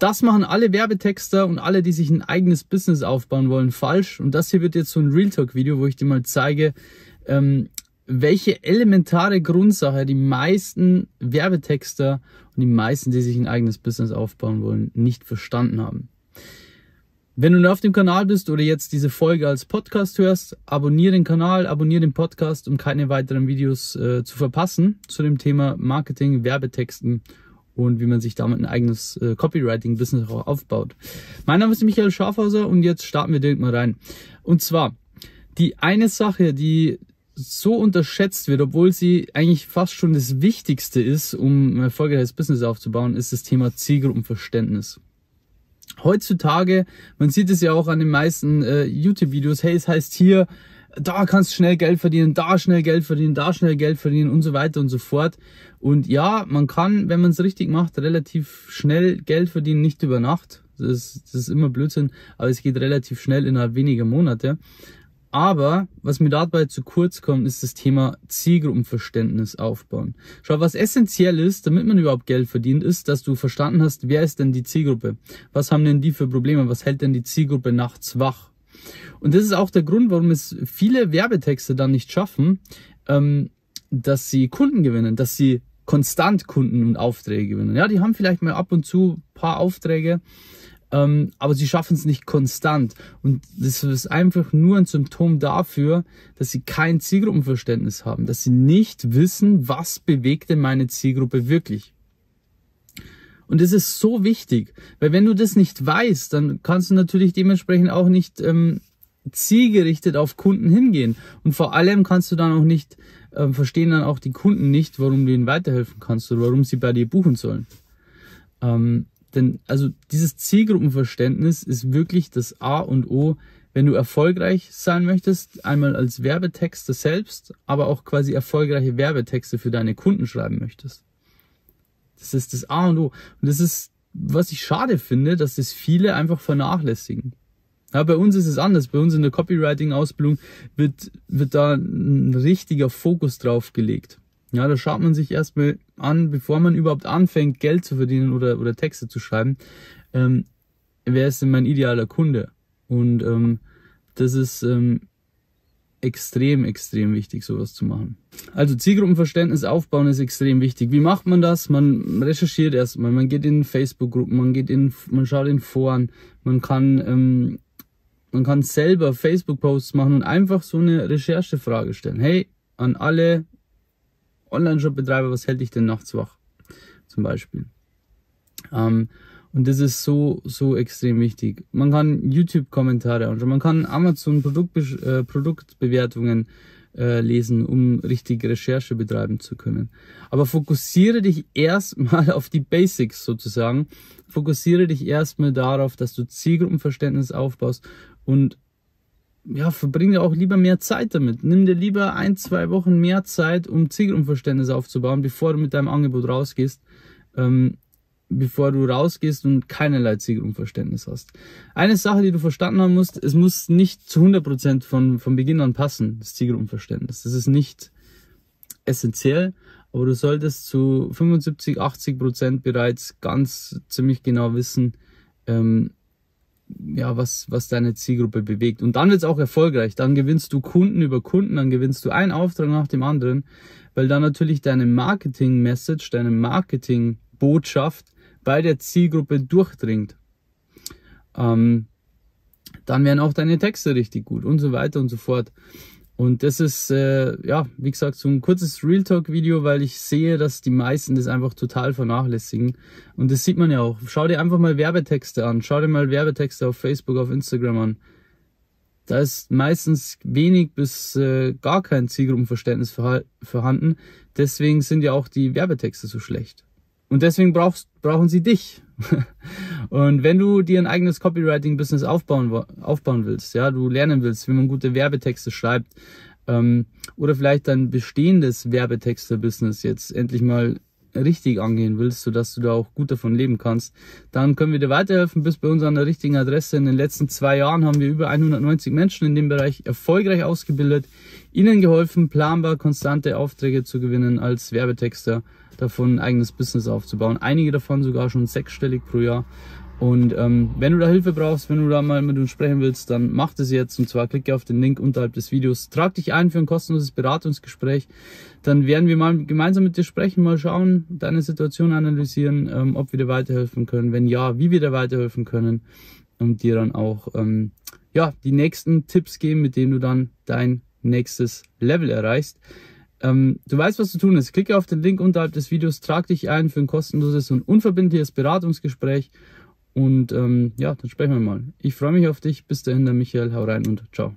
das machen alle Werbetexter und alle, die sich ein eigenes Business aufbauen wollen, falsch. Und das hier wird jetzt so ein Real Talk Video, wo ich dir mal zeige, ähm, welche elementare Grundsache die meisten Werbetexter und die meisten, die sich ein eigenes Business aufbauen wollen, nicht verstanden haben. Wenn du auf dem Kanal bist oder jetzt diese Folge als Podcast hörst, abonniere den Kanal, abonniere den Podcast, um keine weiteren Videos äh, zu verpassen zu dem Thema Marketing, Werbetexten und wie man sich damit ein eigenes äh, Copywriting-Business auch aufbaut. Mein Name ist Michael Schafhauser und jetzt starten wir direkt mal rein. Und zwar, die eine Sache, die so unterschätzt wird, obwohl sie eigentlich fast schon das Wichtigste ist, um ein erfolgreiches Business aufzubauen, ist das Thema Zielgruppenverständnis. Heutzutage, man sieht es ja auch an den meisten äh, YouTube-Videos, hey, es heißt hier, da kannst du schnell Geld verdienen, da schnell Geld verdienen, da schnell Geld verdienen und so weiter und so fort. Und ja, man kann, wenn man es richtig macht, relativ schnell Geld verdienen, nicht über Nacht. Das ist, das ist immer Blödsinn, aber es geht relativ schnell innerhalb weniger Monate. Aber was mir dabei zu kurz kommt, ist das Thema Zielgruppenverständnis aufbauen. Schau, was essentiell ist, damit man überhaupt Geld verdient, ist, dass du verstanden hast, wer ist denn die Zielgruppe? Was haben denn die für Probleme? Was hält denn die Zielgruppe nachts wach? Und das ist auch der Grund, warum es viele Werbetexte dann nicht schaffen, ähm, dass sie Kunden gewinnen, dass sie konstant Kunden und Aufträge gewinnen. Ja, die haben vielleicht mal ab und zu paar Aufträge, ähm, aber sie schaffen es nicht konstant. Und das ist einfach nur ein Symptom dafür, dass sie kein Zielgruppenverständnis haben, dass sie nicht wissen, was bewegt denn meine Zielgruppe wirklich. Und das ist so wichtig, weil wenn du das nicht weißt, dann kannst du natürlich dementsprechend auch nicht ähm, zielgerichtet auf Kunden hingehen. Und vor allem kannst du dann auch nicht, äh, verstehen dann auch die Kunden nicht, warum du ihnen weiterhelfen kannst oder warum sie bei dir buchen sollen. Ähm, denn also dieses Zielgruppenverständnis ist wirklich das A und O, wenn du erfolgreich sein möchtest, einmal als Werbetexter selbst, aber auch quasi erfolgreiche Werbetexte für deine Kunden schreiben möchtest. Das ist das A und O. Und das ist, was ich schade finde, dass das viele einfach vernachlässigen. Ja, bei uns ist es anders. Bei uns in der Copywriting-Ausbildung wird, wird da ein richtiger Fokus drauf gelegt. Ja, da schaut man sich erstmal an, bevor man überhaupt anfängt, Geld zu verdienen oder, oder Texte zu schreiben, ähm, wer ist denn mein idealer Kunde? Und ähm, das ist ähm, extrem, extrem wichtig, sowas zu machen. Also Zielgruppenverständnis aufbauen ist extrem wichtig. Wie macht man das? Man recherchiert erstmal, man geht in Facebook-Gruppen, man geht in, man schaut in Foren, man kann, ähm, man kann selber Facebook-Posts machen und einfach so eine Recherchefrage stellen. Hey, an alle Online-Shop-Betreiber, was hält dich denn nachts wach? Zum Beispiel. Ähm, und das ist so, so extrem wichtig. Man kann YouTube-Kommentare anschauen, man kann Amazon Produktbe äh, Produktbewertungen äh, lesen, um richtig Recherche betreiben zu können. Aber fokussiere dich erstmal auf die Basics sozusagen. Fokussiere dich erstmal darauf, dass du Zielgruppenverständnis aufbaust und ja, verbringe auch lieber mehr Zeit damit. Nimm dir lieber ein, zwei Wochen mehr Zeit, um Zielgruppenverständnis aufzubauen, bevor du mit deinem Angebot rausgehst. Ähm, bevor du rausgehst und keinerlei Zielgruppenverständnis hast. Eine Sache, die du verstanden haben musst, es muss nicht zu 100% von, von Beginn an passen, das Zielgruppenverständnis. Das ist nicht essentiell, aber du solltest zu 75, 80% bereits ganz ziemlich genau wissen, ähm, ja, was, was deine Zielgruppe bewegt. Und dann wird es auch erfolgreich. Dann gewinnst du Kunden über Kunden, dann gewinnst du einen Auftrag nach dem anderen, weil dann natürlich deine Marketing-Message, deine Marketing-Botschaft bei der Zielgruppe durchdringt. Ähm, dann werden auch deine Texte richtig gut und so weiter und so fort. Und das ist, äh, ja, wie gesagt, so ein kurzes Real Talk-Video, weil ich sehe, dass die meisten das einfach total vernachlässigen. Und das sieht man ja auch. Schau dir einfach mal Werbetexte an. Schau dir mal Werbetexte auf Facebook, auf Instagram an. Da ist meistens wenig bis äh, gar kein Zielgruppenverständnis vorhanden. Deswegen sind ja auch die Werbetexte so schlecht. Und deswegen brauchst, brauchen sie dich. und wenn du dir ein eigenes Copywriting-Business aufbauen, aufbauen willst, ja, du lernen willst, wie man gute Werbetexte schreibt, ähm, oder vielleicht dein bestehendes Werbetexte-Business jetzt endlich mal richtig angehen willst, sodass du da auch gut davon leben kannst, dann können wir dir weiterhelfen. Bis bei uns an der richtigen Adresse. In den letzten zwei Jahren haben wir über 190 Menschen in dem Bereich erfolgreich ausgebildet, ihnen geholfen, planbar konstante Aufträge zu gewinnen als Werbetexter, davon ein eigenes Business aufzubauen. Einige davon sogar schon sechsstellig pro Jahr. Und ähm, wenn du da Hilfe brauchst, wenn du da mal mit uns sprechen willst, dann mach das jetzt. Und zwar klicke auf den Link unterhalb des Videos. Trag dich ein für ein kostenloses Beratungsgespräch. Dann werden wir mal gemeinsam mit dir sprechen, mal schauen, deine Situation analysieren, ähm, ob wir dir weiterhelfen können. Wenn ja, wie wir dir weiterhelfen können. Und dir dann auch ähm, ja, die nächsten Tipps geben, mit denen du dann dein nächstes Level erreichst. Ähm, du weißt, was zu tun ist. Klicke auf den Link unterhalb des Videos, trag dich ein für ein kostenloses und unverbindliches Beratungsgespräch und ähm, ja, dann sprechen wir mal. Ich freue mich auf dich. Bis dahin, der Michael. Hau rein und ciao.